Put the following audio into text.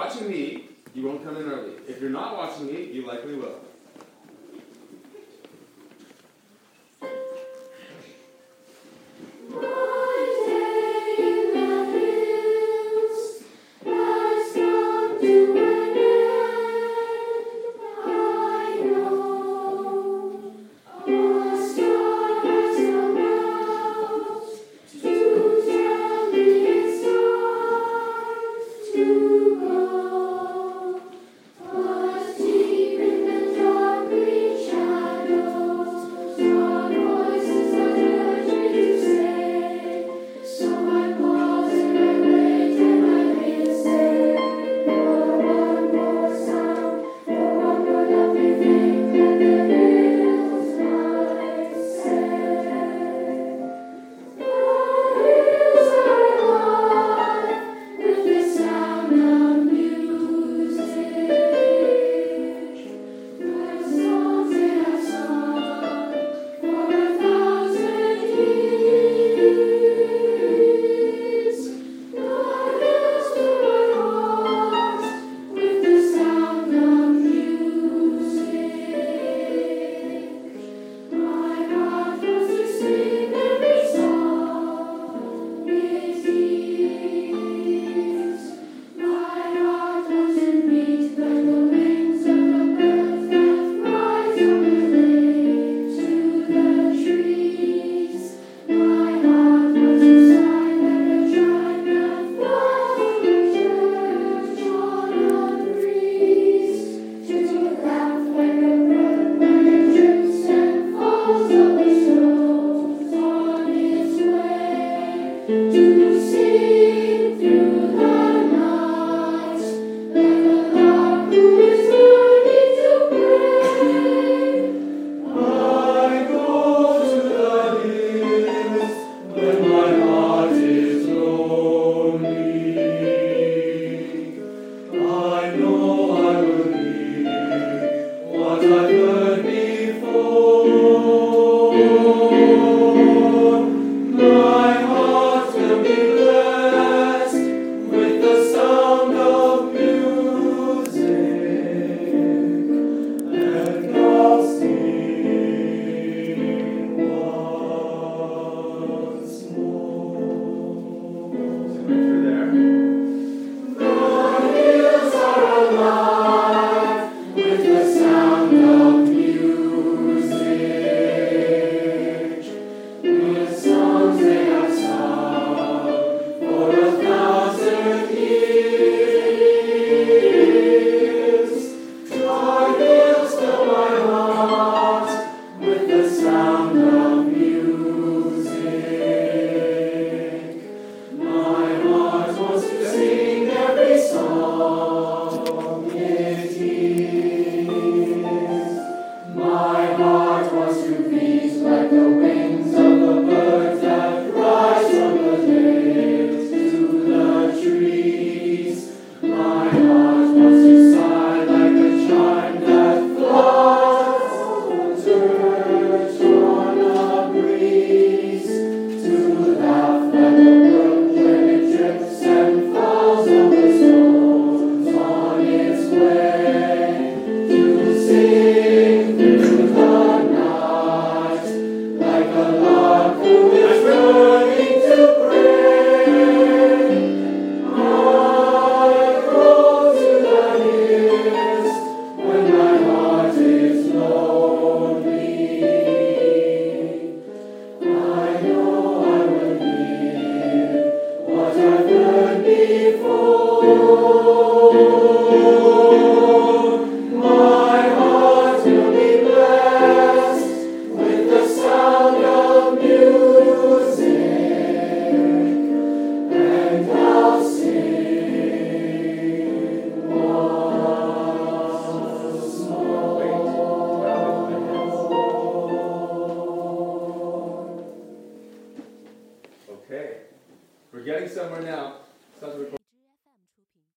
watching me, you won't come in early. If you're not watching me, you likely will. Heading somewhere now.